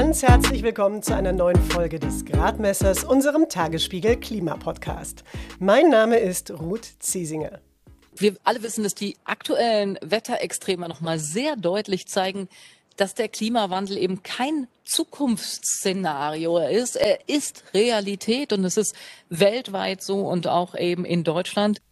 Ganz herzlich willkommen zu einer neuen Folge des Gradmessers, unserem Tagesspiegel Klimapodcast. Mein Name ist Ruth Ziesinger. Wir alle wissen, dass die aktuellen Wetterextreme nochmal sehr deutlich zeigen, dass der Klimawandel eben kein Zukunftsszenario ist. Er ist Realität und es ist weltweit so und auch eben in Deutschland.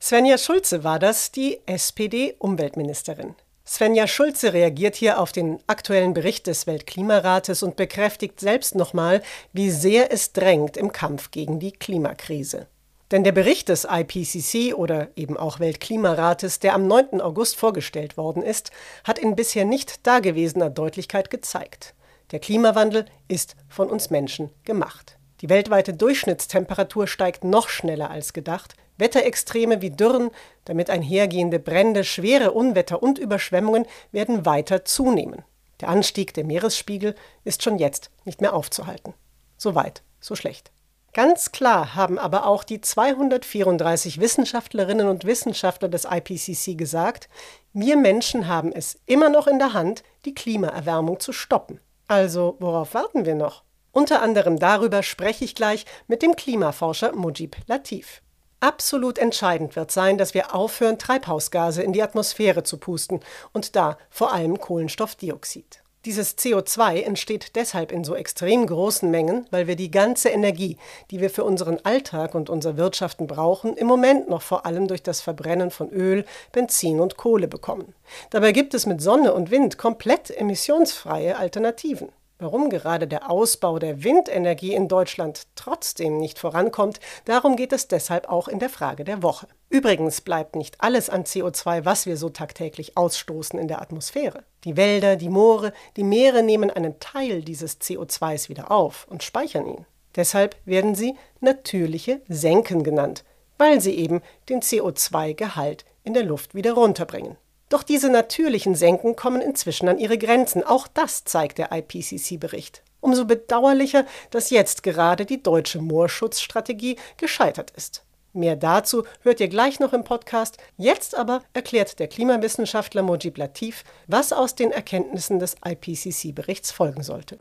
Svenja Schulze war das, die SPD-Umweltministerin. Svenja Schulze reagiert hier auf den aktuellen Bericht des Weltklimarates und bekräftigt selbst nochmal, wie sehr es drängt im Kampf gegen die Klimakrise. Denn der Bericht des IPCC oder eben auch Weltklimarates, der am 9. August vorgestellt worden ist, hat in bisher nicht dagewesener Deutlichkeit gezeigt. Der Klimawandel ist von uns Menschen gemacht. Die weltweite Durchschnittstemperatur steigt noch schneller als gedacht, Wetterextreme wie Dürren, damit einhergehende Brände, schwere Unwetter und Überschwemmungen werden weiter zunehmen. Der Anstieg der Meeresspiegel ist schon jetzt nicht mehr aufzuhalten. So weit, so schlecht. Ganz klar haben aber auch die 234 Wissenschaftlerinnen und Wissenschaftler des IPCC gesagt, wir Menschen haben es immer noch in der Hand, die Klimaerwärmung zu stoppen. Also worauf warten wir noch? Unter anderem darüber spreche ich gleich mit dem Klimaforscher Mujib Latif. Absolut entscheidend wird sein, dass wir aufhören, Treibhausgase in die Atmosphäre zu pusten und da vor allem Kohlenstoffdioxid. Dieses CO2 entsteht deshalb in so extrem großen Mengen, weil wir die ganze Energie, die wir für unseren Alltag und unser Wirtschaften brauchen, im Moment noch vor allem durch das Verbrennen von Öl, Benzin und Kohle bekommen. Dabei gibt es mit Sonne und Wind komplett emissionsfreie Alternativen. Warum gerade der Ausbau der Windenergie in Deutschland trotzdem nicht vorankommt, darum geht es deshalb auch in der Frage der Woche. Übrigens bleibt nicht alles an CO2, was wir so tagtäglich ausstoßen, in der Atmosphäre. Die Wälder, die Moore, die Meere nehmen einen Teil dieses CO2s wieder auf und speichern ihn. Deshalb werden sie natürliche Senken genannt, weil sie eben den CO2-Gehalt in der Luft wieder runterbringen. Doch diese natürlichen Senken kommen inzwischen an ihre Grenzen. Auch das zeigt der IPCC-Bericht. Umso bedauerlicher, dass jetzt gerade die deutsche Moorschutzstrategie gescheitert ist. Mehr dazu hört ihr gleich noch im Podcast. Jetzt aber erklärt der Klimawissenschaftler Mojib Latif, was aus den Erkenntnissen des IPCC-Berichts folgen sollte.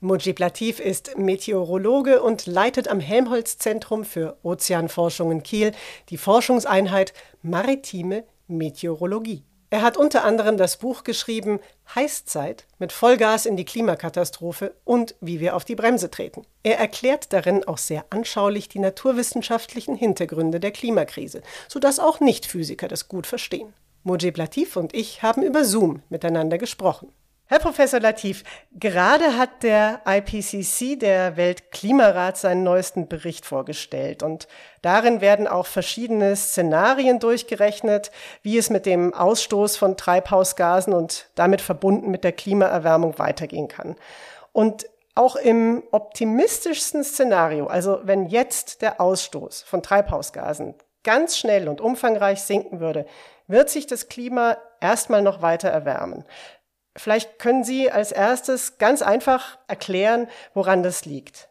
Mujib Latif ist Meteorologe und leitet am Helmholtz-Zentrum für Ozeanforschung in Kiel die Forschungseinheit Maritime Meteorologie. Er hat unter anderem das Buch geschrieben Heißzeit mit Vollgas in die Klimakatastrophe und wie wir auf die Bremse treten. Er erklärt darin auch sehr anschaulich die naturwissenschaftlichen Hintergründe der Klimakrise, sodass auch Nichtphysiker das gut verstehen. Mujib Latif und ich haben über Zoom miteinander gesprochen. Herr Professor Latif, gerade hat der IPCC, der Weltklimarat, seinen neuesten Bericht vorgestellt. Und darin werden auch verschiedene Szenarien durchgerechnet, wie es mit dem Ausstoß von Treibhausgasen und damit verbunden mit der Klimaerwärmung weitergehen kann. Und auch im optimistischsten Szenario, also wenn jetzt der Ausstoß von Treibhausgasen ganz schnell und umfangreich sinken würde, wird sich das Klima erstmal noch weiter erwärmen. Vielleicht können Sie als erstes ganz einfach erklären, woran das liegt.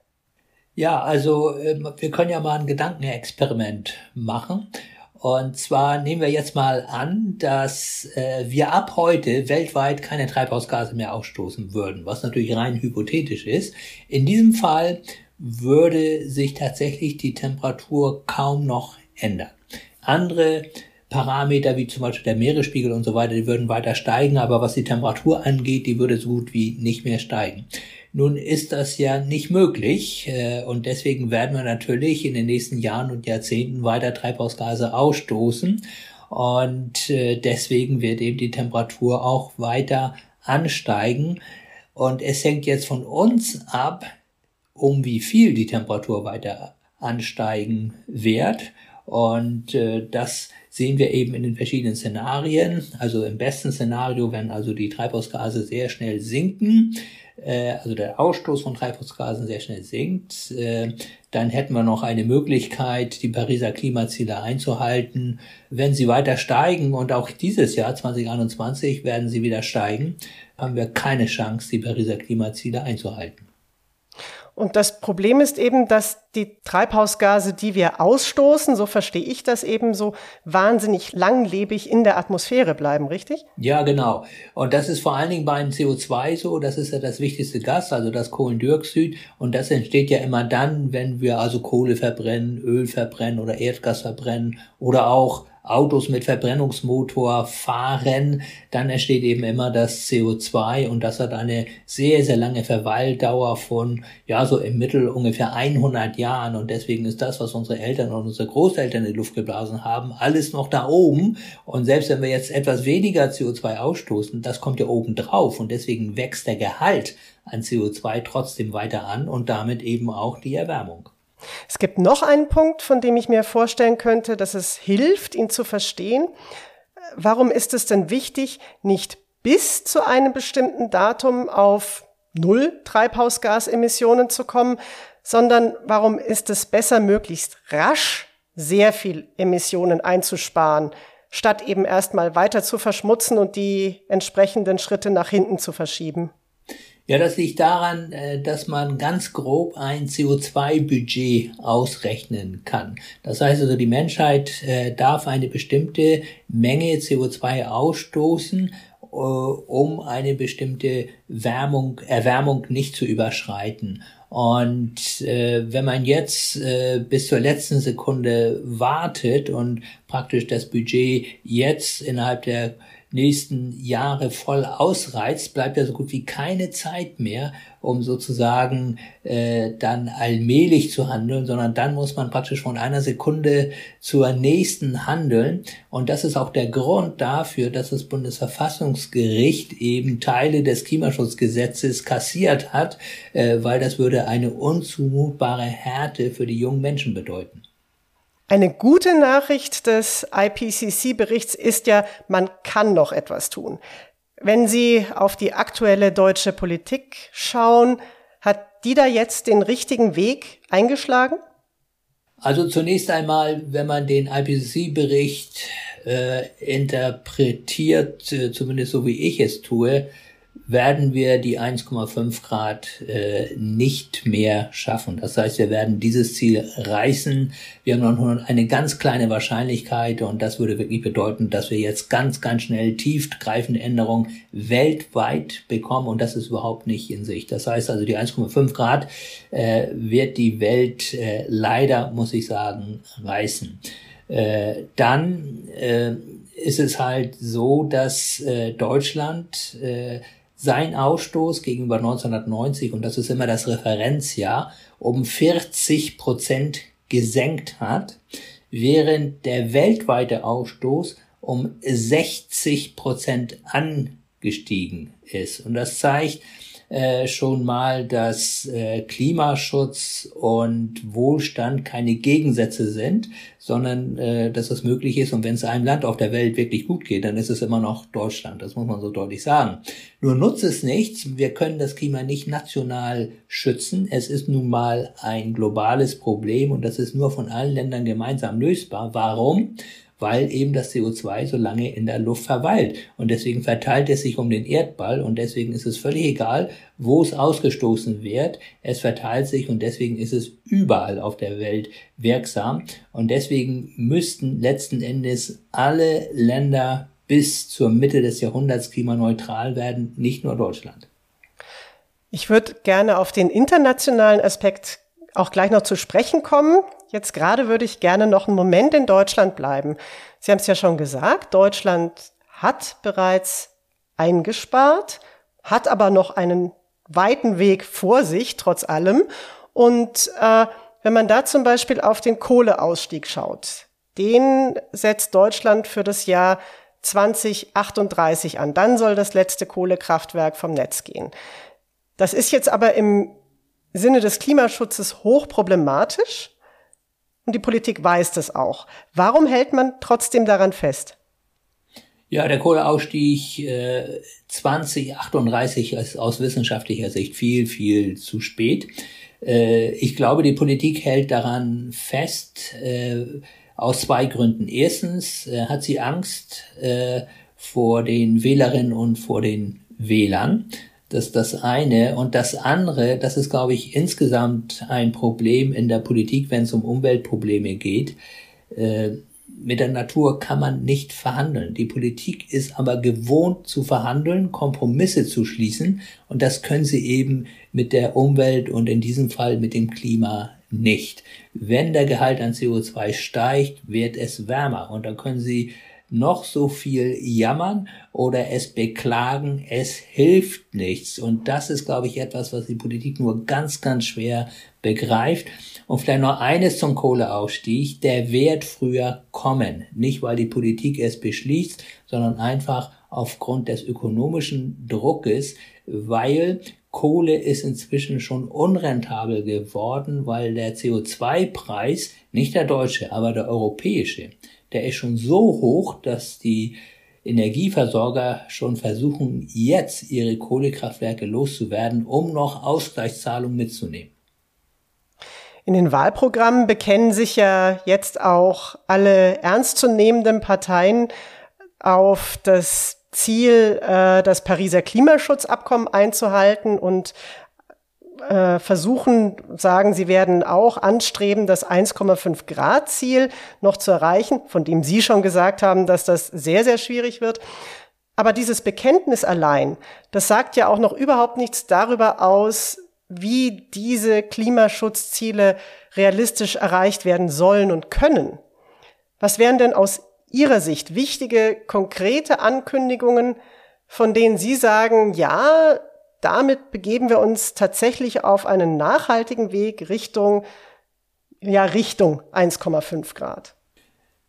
Ja, also ähm, wir können ja mal ein Gedankenexperiment machen. Und zwar nehmen wir jetzt mal an, dass äh, wir ab heute weltweit keine Treibhausgase mehr ausstoßen würden, was natürlich rein hypothetisch ist. In diesem Fall würde sich tatsächlich die Temperatur kaum noch ändern. Andere Parameter wie zum Beispiel der Meeresspiegel und so weiter, die würden weiter steigen, aber was die Temperatur angeht, die würde so gut wie nicht mehr steigen. Nun ist das ja nicht möglich äh, und deswegen werden wir natürlich in den nächsten Jahren und Jahrzehnten weiter Treibhausgase ausstoßen. Und äh, deswegen wird eben die Temperatur auch weiter ansteigen. Und es hängt jetzt von uns ab, um wie viel die Temperatur weiter ansteigen wird. Und äh, das sehen wir eben in den verschiedenen Szenarien. Also im besten Szenario, wenn also die Treibhausgase sehr schnell sinken, äh, also der Ausstoß von Treibhausgasen sehr schnell sinkt, äh, dann hätten wir noch eine Möglichkeit, die Pariser Klimaziele einzuhalten. Wenn sie weiter steigen und auch dieses Jahr 2021 werden sie wieder steigen, haben wir keine Chance, die Pariser Klimaziele einzuhalten. Und das Problem ist eben, dass die Treibhausgase, die wir ausstoßen, so verstehe ich das eben so, wahnsinnig langlebig in der Atmosphäre bleiben, richtig? Ja, genau. Und das ist vor allen Dingen beim CO2 so, das ist ja das wichtigste Gas, also das Kohlendioxid. Und das entsteht ja immer dann, wenn wir also Kohle verbrennen, Öl verbrennen oder Erdgas verbrennen oder auch Autos mit Verbrennungsmotor fahren, dann entsteht eben immer das CO2 und das hat eine sehr, sehr lange Verweildauer von, ja, so im Mittel ungefähr 100 Jahren und deswegen ist das, was unsere Eltern und unsere Großeltern in die Luft geblasen haben, alles noch da oben und selbst wenn wir jetzt etwas weniger CO2 ausstoßen, das kommt ja oben drauf und deswegen wächst der Gehalt an CO2 trotzdem weiter an und damit eben auch die Erwärmung. Es gibt noch einen Punkt, von dem ich mir vorstellen könnte, dass es hilft, ihn zu verstehen. Warum ist es denn wichtig, nicht bis zu einem bestimmten Datum auf Null Treibhausgasemissionen zu kommen, sondern warum ist es besser, möglichst rasch sehr viel Emissionen einzusparen, statt eben erstmal weiter zu verschmutzen und die entsprechenden Schritte nach hinten zu verschieben? Ja, das liegt daran, äh, dass man ganz grob ein CO2-Budget ausrechnen kann. Das heißt also, die Menschheit äh, darf eine bestimmte Menge CO2 ausstoßen, äh, um eine bestimmte Wärmung, Erwärmung nicht zu überschreiten. Und äh, wenn man jetzt äh, bis zur letzten Sekunde wartet und praktisch das Budget jetzt innerhalb der nächsten Jahre voll ausreizt, bleibt ja so gut wie keine Zeit mehr, um sozusagen äh, dann allmählich zu handeln, sondern dann muss man praktisch von einer Sekunde zur nächsten handeln. Und das ist auch der Grund dafür, dass das Bundesverfassungsgericht eben Teile des Klimaschutzgesetzes kassiert hat, äh, weil das würde eine unzumutbare Härte für die jungen Menschen bedeuten. Eine gute Nachricht des IPCC-Berichts ist ja, man kann noch etwas tun. Wenn Sie auf die aktuelle deutsche Politik schauen, hat die da jetzt den richtigen Weg eingeschlagen? Also zunächst einmal, wenn man den IPCC-Bericht äh, interpretiert, äh, zumindest so wie ich es tue, werden wir die 1,5 Grad äh, nicht mehr schaffen. Das heißt, wir werden dieses Ziel reißen. Wir haben noch eine ganz kleine Wahrscheinlichkeit und das würde wirklich bedeuten, dass wir jetzt ganz, ganz schnell tiefgreifende Änderungen weltweit bekommen und das ist überhaupt nicht in Sicht. Das heißt also, die 1,5 Grad äh, wird die Welt äh, leider, muss ich sagen, reißen. Äh, dann äh, ist es halt so, dass äh, Deutschland äh, sein Ausstoß gegenüber 1990, und das ist immer das Referenzjahr, um 40 Prozent gesenkt hat, während der weltweite Ausstoß um 60 Prozent angestiegen ist. Und das zeigt, äh, schon mal, dass äh, Klimaschutz und Wohlstand keine Gegensätze sind, sondern äh, dass das möglich ist. Und wenn es einem Land auf der Welt wirklich gut geht, dann ist es immer noch Deutschland. Das muss man so deutlich sagen. Nur nutzt es nichts. Wir können das Klima nicht national schützen. Es ist nun mal ein globales Problem und das ist nur von allen Ländern gemeinsam lösbar. Warum? Weil eben das CO2 so lange in der Luft verweilt. Und deswegen verteilt es sich um den Erdball und deswegen ist es völlig egal, wo es ausgestoßen wird. Es verteilt sich und deswegen ist es überall auf der Welt wirksam. Und deswegen müssten letzten Endes alle Länder bis zur Mitte des Jahrhunderts klimaneutral werden, nicht nur Deutschland. Ich würde gerne auf den internationalen Aspekt auch gleich noch zu sprechen kommen. Jetzt gerade würde ich gerne noch einen Moment in Deutschland bleiben. Sie haben es ja schon gesagt, Deutschland hat bereits eingespart, hat aber noch einen weiten Weg vor sich, trotz allem. Und äh, wenn man da zum Beispiel auf den Kohleausstieg schaut, den setzt Deutschland für das Jahr 2038 an. Dann soll das letzte Kohlekraftwerk vom Netz gehen. Das ist jetzt aber im Sinne des Klimaschutzes hochproblematisch und die Politik weiß das auch. Warum hält man trotzdem daran fest? Ja, der Kohleausstieg äh, 2038 ist aus wissenschaftlicher Sicht viel, viel zu spät. Äh, ich glaube, die Politik hält daran fest äh, aus zwei Gründen. Erstens äh, hat sie Angst äh, vor den Wählerinnen und vor den Wählern. Das ist das eine. Und das andere, das ist, glaube ich, insgesamt ein Problem in der Politik, wenn es um Umweltprobleme geht. Äh, mit der Natur kann man nicht verhandeln. Die Politik ist aber gewohnt zu verhandeln, Kompromisse zu schließen und das können sie eben mit der Umwelt und in diesem Fall mit dem Klima nicht. Wenn der Gehalt an CO2 steigt, wird es wärmer und dann können sie noch so viel jammern oder es beklagen, es hilft nichts. Und das ist, glaube ich, etwas, was die Politik nur ganz, ganz schwer begreift. Und vielleicht noch eines zum Kohleausstieg. Der wird früher kommen. Nicht, weil die Politik es beschließt, sondern einfach aufgrund des ökonomischen Druckes, weil Kohle ist inzwischen schon unrentabel geworden, weil der CO2-Preis, nicht der deutsche, aber der europäische, der ist schon so hoch, dass die Energieversorger schon versuchen, jetzt ihre Kohlekraftwerke loszuwerden, um noch Ausgleichszahlungen mitzunehmen. In den Wahlprogrammen bekennen sich ja jetzt auch alle ernstzunehmenden Parteien auf das Ziel, äh, das Pariser Klimaschutzabkommen einzuhalten und äh, versuchen, sagen, sie werden auch anstreben, das 1,5 Grad Ziel noch zu erreichen, von dem Sie schon gesagt haben, dass das sehr, sehr schwierig wird. Aber dieses Bekenntnis allein, das sagt ja auch noch überhaupt nichts darüber aus, wie diese Klimaschutzziele realistisch erreicht werden sollen und können. Was wären denn aus Ihrer Sicht wichtige, konkrete Ankündigungen, von denen Sie sagen, ja, damit begeben wir uns tatsächlich auf einen nachhaltigen Weg Richtung, ja, Richtung 1,5 Grad?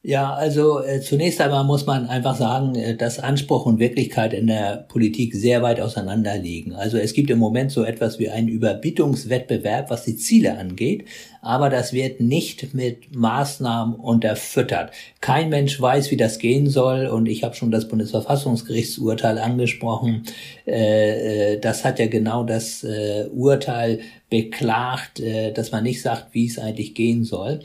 Ja, also äh, zunächst einmal muss man einfach sagen, äh, dass Anspruch und Wirklichkeit in der Politik sehr weit auseinander liegen. Also es gibt im Moment so etwas wie einen Überbietungswettbewerb, was die Ziele angeht, aber das wird nicht mit Maßnahmen unterfüttert. Kein Mensch weiß, wie das gehen soll und ich habe schon das Bundesverfassungsgerichtsurteil angesprochen. Äh, äh, das hat ja genau das äh, Urteil beklagt, äh, dass man nicht sagt, wie es eigentlich gehen soll.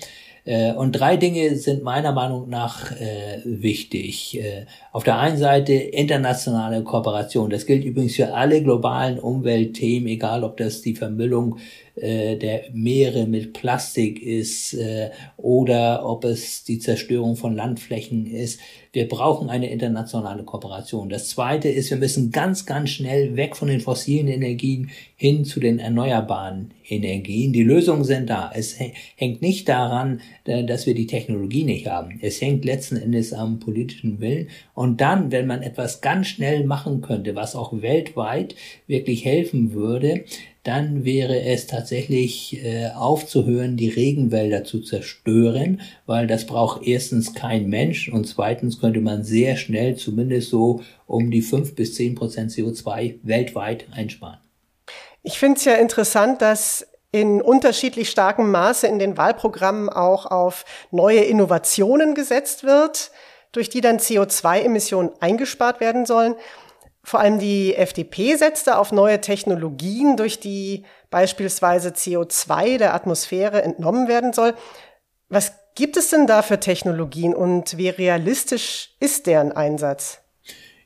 Äh, und drei Dinge sind meiner Meinung nach äh, wichtig. Äh, auf der einen Seite internationale Kooperation. Das gilt übrigens für alle globalen Umweltthemen, egal ob das die Vermüllung äh, der Meere mit Plastik ist äh, oder ob es die Zerstörung von Landflächen ist. Wir brauchen eine internationale Kooperation. Das Zweite ist, wir müssen ganz, ganz schnell weg von den fossilen Energien hin zu den erneuerbaren Energien. Die Lösungen sind da. Es hängt nicht daran, äh, dass wir die Technologie nicht haben. Es hängt letzten Endes am politischen Willen. Und dann, wenn man etwas ganz schnell machen könnte, was auch weltweit wirklich helfen würde, dann wäre es tatsächlich äh, aufzuhören, die Regenwälder zu zerstören, weil das braucht erstens kein Mensch und zweitens könnte man sehr schnell zumindest so um die fünf bis zehn Prozent CO2 weltweit einsparen. Ich finde es ja interessant, dass in unterschiedlich starkem Maße in den Wahlprogrammen auch auf neue Innovationen gesetzt wird durch die dann CO2-Emissionen eingespart werden sollen. Vor allem die FDP setzte auf neue Technologien, durch die beispielsweise CO2 der Atmosphäre entnommen werden soll. Was gibt es denn da für Technologien und wie realistisch ist deren Einsatz?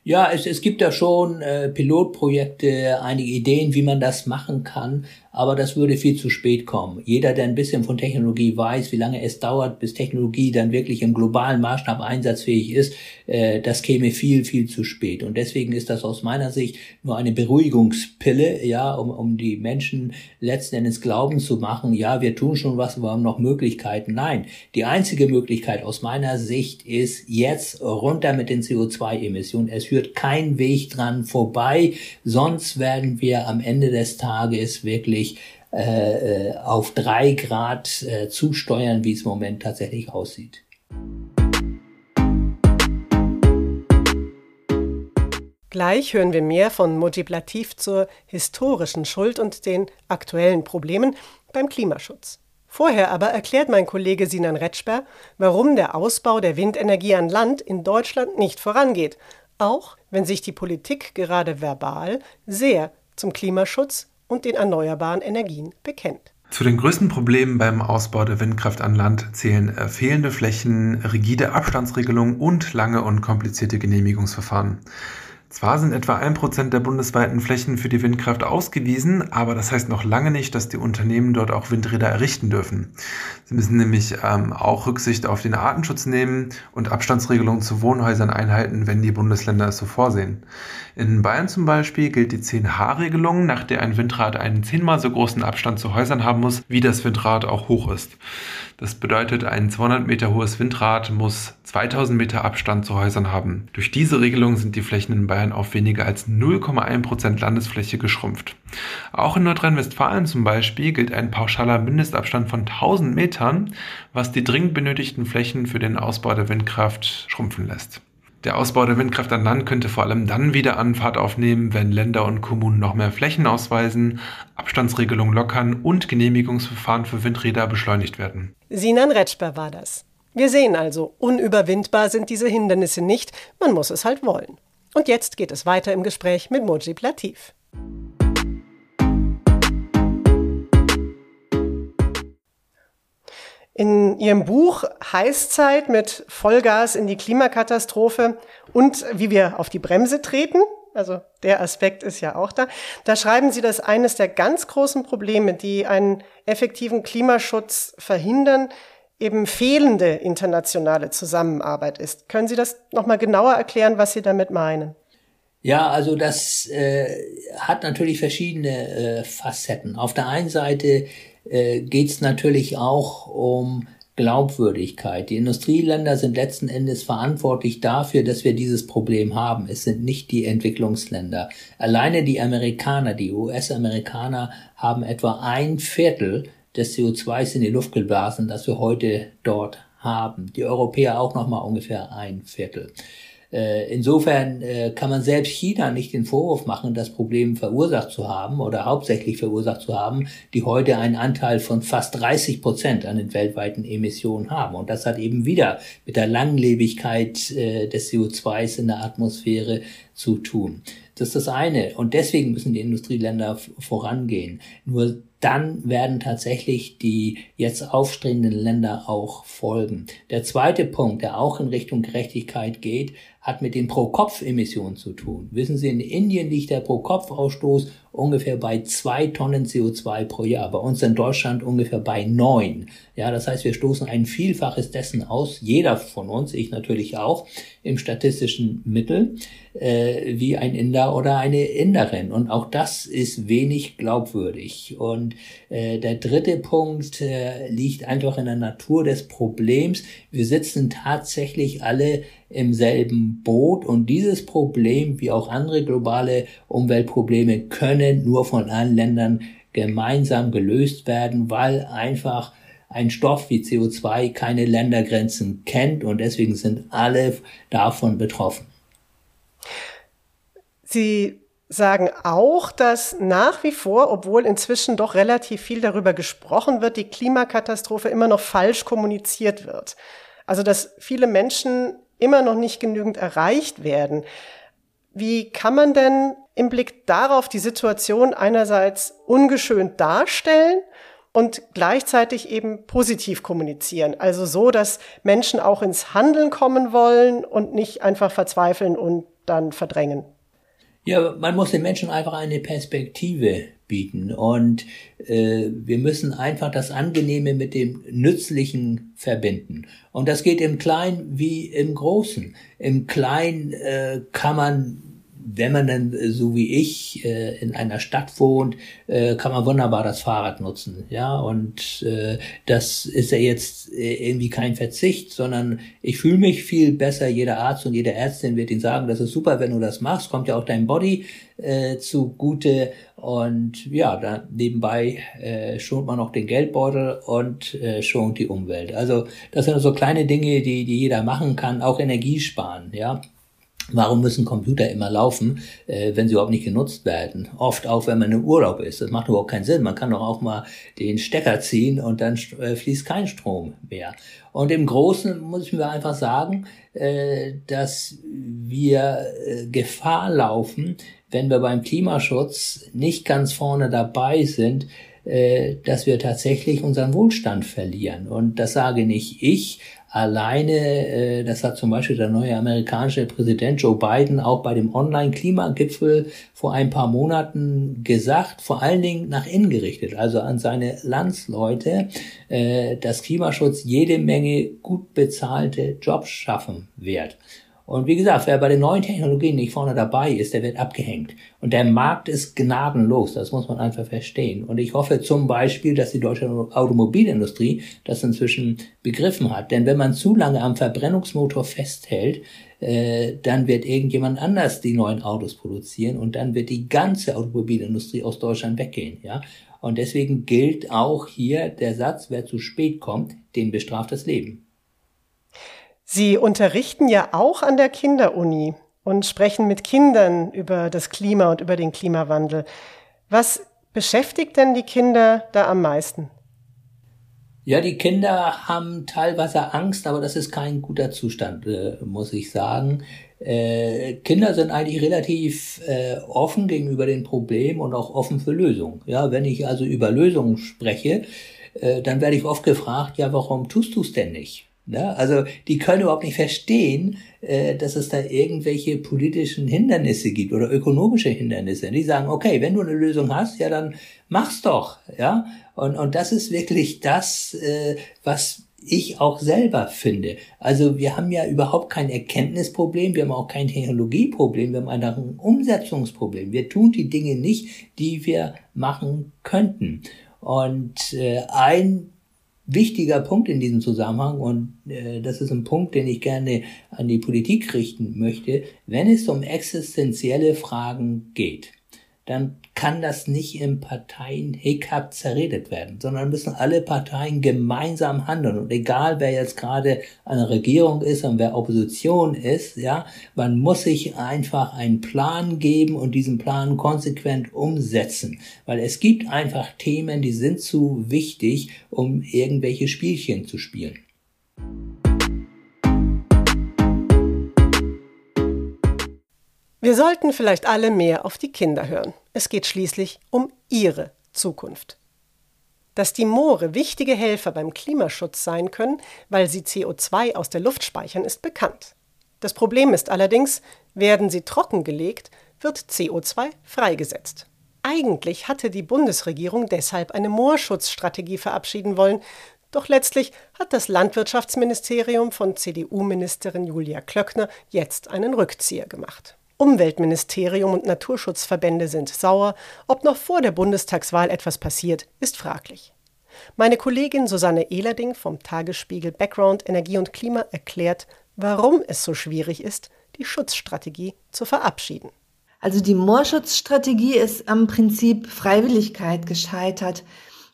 Ja, es, es gibt da schon äh, Pilotprojekte, einige Ideen, wie man das machen kann aber das würde viel zu spät kommen. Jeder, der ein bisschen von Technologie weiß, wie lange es dauert, bis Technologie dann wirklich im globalen Maßstab einsatzfähig ist, äh, das käme viel, viel zu spät. Und deswegen ist das aus meiner Sicht nur eine Beruhigungspille, ja, um, um die Menschen letzten Endes glauben zu machen, ja, wir tun schon was, wir haben noch Möglichkeiten. Nein, die einzige Möglichkeit aus meiner Sicht ist jetzt runter mit den CO2-Emissionen. Es führt kein Weg dran vorbei, sonst werden wir am Ende des Tages wirklich wirklich äh, äh, auf drei Grad äh, zusteuern, wie es im Moment tatsächlich aussieht. Gleich hören wir mehr von Motivativ zur historischen Schuld und den aktuellen Problemen beim Klimaschutz. Vorher aber erklärt mein Kollege Sinan Retschber, warum der Ausbau der Windenergie an Land in Deutschland nicht vorangeht, auch wenn sich die Politik gerade verbal sehr zum Klimaschutz und den erneuerbaren Energien bekennt. Zu den größten Problemen beim Ausbau der Windkraft an Land zählen äh, fehlende Flächen, rigide Abstandsregelungen und lange und komplizierte Genehmigungsverfahren. Zwar sind etwa ein Prozent der bundesweiten Flächen für die Windkraft ausgewiesen, aber das heißt noch lange nicht, dass die Unternehmen dort auch Windräder errichten dürfen. Sie müssen nämlich ähm, auch Rücksicht auf den Artenschutz nehmen und Abstandsregelungen zu Wohnhäusern einhalten, wenn die Bundesländer es so vorsehen. In Bayern zum Beispiel gilt die 10H-Regelung, nach der ein Windrad einen zehnmal so großen Abstand zu Häusern haben muss, wie das Windrad auch hoch ist. Das bedeutet, ein 200 Meter hohes Windrad muss 2000 Meter Abstand zu Häusern haben. Durch diese Regelung sind die Flächen in Bayern auf weniger als 0,1 Prozent Landesfläche geschrumpft. Auch in Nordrhein-Westfalen zum Beispiel gilt ein pauschaler Mindestabstand von 1000 Metern, was die dringend benötigten Flächen für den Ausbau der Windkraft schrumpfen lässt. Der Ausbau der Windkraft an Land könnte vor allem dann wieder Anfahrt aufnehmen, wenn Länder und Kommunen noch mehr Flächen ausweisen, Abstandsregelungen lockern und Genehmigungsverfahren für Windräder beschleunigt werden. Sinan Retschber war das. Wir sehen also, unüberwindbar sind diese Hindernisse nicht, man muss es halt wollen. Und jetzt geht es weiter im Gespräch mit Mojib Latif. In Ihrem Buch Heißzeit mit Vollgas in die Klimakatastrophe und wie wir auf die Bremse treten, also der Aspekt ist ja auch da, da schreiben Sie, dass eines der ganz großen Probleme, die einen effektiven Klimaschutz verhindern, eben fehlende internationale Zusammenarbeit ist. Können Sie das nochmal genauer erklären, was Sie damit meinen? Ja, also das äh, hat natürlich verschiedene äh, Facetten. Auf der einen Seite äh, geht es natürlich auch um Glaubwürdigkeit. Die Industrieländer sind letzten Endes verantwortlich dafür, dass wir dieses Problem haben. Es sind nicht die Entwicklungsländer. Alleine die Amerikaner, die US-Amerikaner haben etwa ein Viertel des CO2s in die Luft geblasen, das wir heute dort haben. Die Europäer auch noch mal ungefähr ein Viertel. Äh, insofern äh, kann man selbst China nicht den Vorwurf machen, das Problem verursacht zu haben oder hauptsächlich verursacht zu haben, die heute einen Anteil von fast 30 Prozent an den weltweiten Emissionen haben. Und das hat eben wieder mit der Langlebigkeit äh, des CO2s in der Atmosphäre zu tun. Das ist das eine. Und deswegen müssen die Industrieländer vorangehen. Nur dann werden tatsächlich die jetzt aufstrebenden Länder auch folgen. Der zweite Punkt, der auch in Richtung Gerechtigkeit geht, hat mit den Pro-Kopf-Emissionen zu tun. Wissen Sie, in Indien liegt der Pro-Kopf-Ausstoß ungefähr bei zwei Tonnen CO2 pro Jahr. Bei uns in Deutschland ungefähr bei neun. Ja, das heißt, wir stoßen ein Vielfaches dessen aus, jeder von uns, ich natürlich auch, im statistischen Mittel, äh, wie ein Inder oder eine Inderin. Und auch das ist wenig glaubwürdig. Und äh, der dritte Punkt äh, liegt einfach in der Natur des Problems. Wir sitzen tatsächlich alle im selben Boot und dieses Problem, wie auch andere globale Umweltprobleme, können nur von allen Ländern gemeinsam gelöst werden, weil einfach ein Stoff wie CO2 keine Ländergrenzen kennt und deswegen sind alle davon betroffen. Sie sagen auch, dass nach wie vor, obwohl inzwischen doch relativ viel darüber gesprochen wird, die Klimakatastrophe immer noch falsch kommuniziert wird. Also dass viele Menschen immer noch nicht genügend erreicht werden. Wie kann man denn im Blick darauf die Situation einerseits ungeschönt darstellen und gleichzeitig eben positiv kommunizieren? Also so, dass Menschen auch ins Handeln kommen wollen und nicht einfach verzweifeln und dann verdrängen. Ja, man muss den Menschen einfach eine Perspektive bieten. Und äh, wir müssen einfach das Angenehme mit dem Nützlichen verbinden. Und das geht im Kleinen wie im Großen. Im Kleinen äh, kann man wenn man dann äh, so wie ich äh, in einer Stadt wohnt, äh, kann man wunderbar das Fahrrad nutzen. Ja, und äh, das ist ja jetzt äh, irgendwie kein Verzicht, sondern ich fühle mich viel besser. Jeder Arzt und jede Ärztin wird Ihnen sagen, das ist super, wenn du das machst, kommt ja auch dein Body äh, zugute. Und ja, dann nebenbei äh, schont man noch den Geldbeutel und äh, schont die Umwelt. Also das sind so kleine Dinge, die, die jeder machen kann, auch Energie sparen, ja. Warum müssen Computer immer laufen, äh, wenn sie überhaupt nicht genutzt werden? Oft auch, wenn man im Urlaub ist. Das macht überhaupt keinen Sinn. Man kann doch auch mal den Stecker ziehen und dann äh, fließt kein Strom mehr. Und im Großen muss ich mir einfach sagen, äh, dass wir äh, Gefahr laufen, wenn wir beim Klimaschutz nicht ganz vorne dabei sind, äh, dass wir tatsächlich unseren Wohlstand verlieren. Und das sage nicht ich, Alleine, äh, das hat zum Beispiel der neue amerikanische Präsident Joe Biden auch bei dem Online-Klimagipfel vor ein paar Monaten gesagt, vor allen Dingen nach innen gerichtet, also an seine Landsleute, äh, dass Klimaschutz jede Menge gut bezahlte Jobs schaffen wird. Und wie gesagt, wer bei den neuen Technologien nicht vorne dabei ist, der wird abgehängt. Und der Markt ist gnadenlos, das muss man einfach verstehen. Und ich hoffe zum Beispiel, dass die deutsche Automobilindustrie das inzwischen begriffen hat. Denn wenn man zu lange am Verbrennungsmotor festhält, äh, dann wird irgendjemand anders die neuen Autos produzieren und dann wird die ganze Automobilindustrie aus Deutschland weggehen. Ja? Und deswegen gilt auch hier der Satz, wer zu spät kommt, den bestraft das Leben. Sie unterrichten ja auch an der Kinderuni und sprechen mit Kindern über das Klima und über den Klimawandel. Was beschäftigt denn die Kinder da am meisten? Ja, die Kinder haben teilweise Angst, aber das ist kein guter Zustand, äh, muss ich sagen. Äh, Kinder sind eigentlich relativ äh, offen gegenüber den Problemen und auch offen für Lösungen. Ja, wenn ich also über Lösungen spreche, äh, dann werde ich oft gefragt, ja, warum tust du es denn nicht? Ne? Also die können überhaupt nicht verstehen, äh, dass es da irgendwelche politischen Hindernisse gibt oder ökonomische Hindernisse. Die sagen, okay, wenn du eine Lösung hast, ja, dann mach's doch. Ja? Und, und das ist wirklich das, äh, was ich auch selber finde. Also wir haben ja überhaupt kein Erkenntnisproblem, wir haben auch kein Technologieproblem, wir haben einfach ein Umsetzungsproblem. Wir tun die Dinge nicht, die wir machen könnten. Und äh, ein wichtiger Punkt in diesem Zusammenhang und äh, das ist ein Punkt, den ich gerne an die Politik richten möchte, wenn es um existenzielle Fragen geht dann kann das nicht im Parteien-Hickhack zerredet werden, sondern müssen alle Parteien gemeinsam handeln. Und egal, wer jetzt gerade eine Regierung ist und wer Opposition ist, ja, man muss sich einfach einen Plan geben und diesen Plan konsequent umsetzen. Weil es gibt einfach Themen, die sind zu wichtig, um irgendwelche Spielchen zu spielen. Wir sollten vielleicht alle mehr auf die Kinder hören. Es geht schließlich um ihre Zukunft. Dass die Moore wichtige Helfer beim Klimaschutz sein können, weil sie CO2 aus der Luft speichern, ist bekannt. Das Problem ist allerdings, werden sie trockengelegt, wird CO2 freigesetzt. Eigentlich hatte die Bundesregierung deshalb eine Moorschutzstrategie verabschieden wollen, doch letztlich hat das Landwirtschaftsministerium von CDU-Ministerin Julia Klöckner jetzt einen Rückzieher gemacht. Umweltministerium und Naturschutzverbände sind sauer. Ob noch vor der Bundestagswahl etwas passiert, ist fraglich. Meine Kollegin Susanne Ehlerding vom Tagesspiegel Background Energie und Klima erklärt, warum es so schwierig ist, die Schutzstrategie zu verabschieden. Also die Moorschutzstrategie ist am Prinzip Freiwilligkeit gescheitert.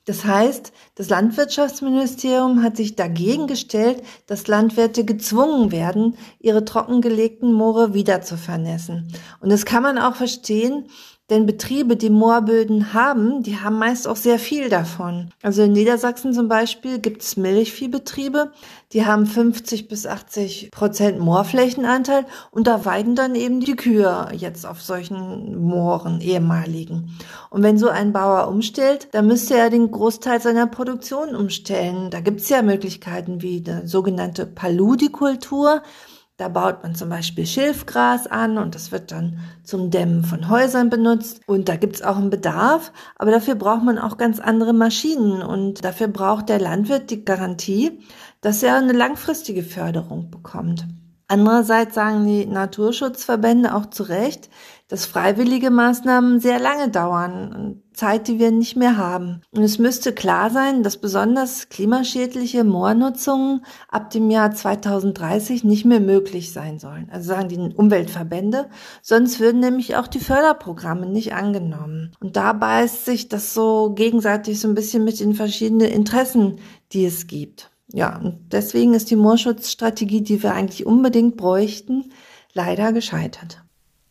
Das heißt, das Landwirtschaftsministerium hat sich dagegen gestellt, dass Landwirte gezwungen werden, ihre trockengelegten Moore wieder zu vernässen. Und das kann man auch verstehen, denn Betriebe, die Moorböden haben, die haben meist auch sehr viel davon. Also in Niedersachsen zum Beispiel gibt es Milchviehbetriebe, die haben 50 bis 80 Prozent Moorflächenanteil und da weiden dann eben die Kühe jetzt auf solchen Mooren, ehemaligen. Und wenn so ein Bauer umstellt, dann müsste er den Großteil seiner Produktion umstellen. Da gibt es ja Möglichkeiten wie eine sogenannte Paludikultur. Da baut man zum Beispiel Schilfgras an und das wird dann zum Dämmen von Häusern benutzt. Und da gibt's auch einen Bedarf, aber dafür braucht man auch ganz andere Maschinen und dafür braucht der Landwirt die Garantie, dass er eine langfristige Förderung bekommt. Andererseits sagen die Naturschutzverbände auch zu Recht, dass freiwillige Maßnahmen sehr lange dauern, Zeit, die wir nicht mehr haben. Und es müsste klar sein, dass besonders klimaschädliche Moornutzungen ab dem Jahr 2030 nicht mehr möglich sein sollen. Also sagen die Umweltverbände, sonst würden nämlich auch die Förderprogramme nicht angenommen. Und da beißt sich das so gegenseitig so ein bisschen mit den verschiedenen Interessen, die es gibt. Ja, und deswegen ist die Moorschutzstrategie, die wir eigentlich unbedingt bräuchten, leider gescheitert.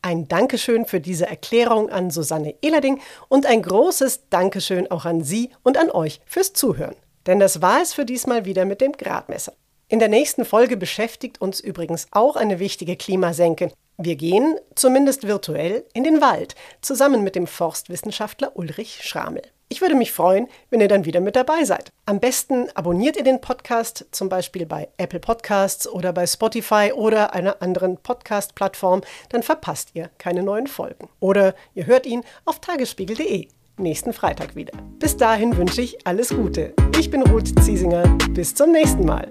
Ein Dankeschön für diese Erklärung an Susanne Ehlerding und ein großes Dankeschön auch an Sie und an euch fürs Zuhören. Denn das war es für diesmal wieder mit dem Gradmesser. In der nächsten Folge beschäftigt uns übrigens auch eine wichtige Klimasenke. Wir gehen, zumindest virtuell, in den Wald, zusammen mit dem Forstwissenschaftler Ulrich Schramel. Ich würde mich freuen, wenn ihr dann wieder mit dabei seid. Am besten abonniert ihr den Podcast zum Beispiel bei Apple Podcasts oder bei Spotify oder einer anderen Podcast-Plattform, dann verpasst ihr keine neuen Folgen. Oder ihr hört ihn auf tagesspiegel.de nächsten Freitag wieder. Bis dahin wünsche ich alles Gute. Ich bin Ruth Ziesinger. Bis zum nächsten Mal.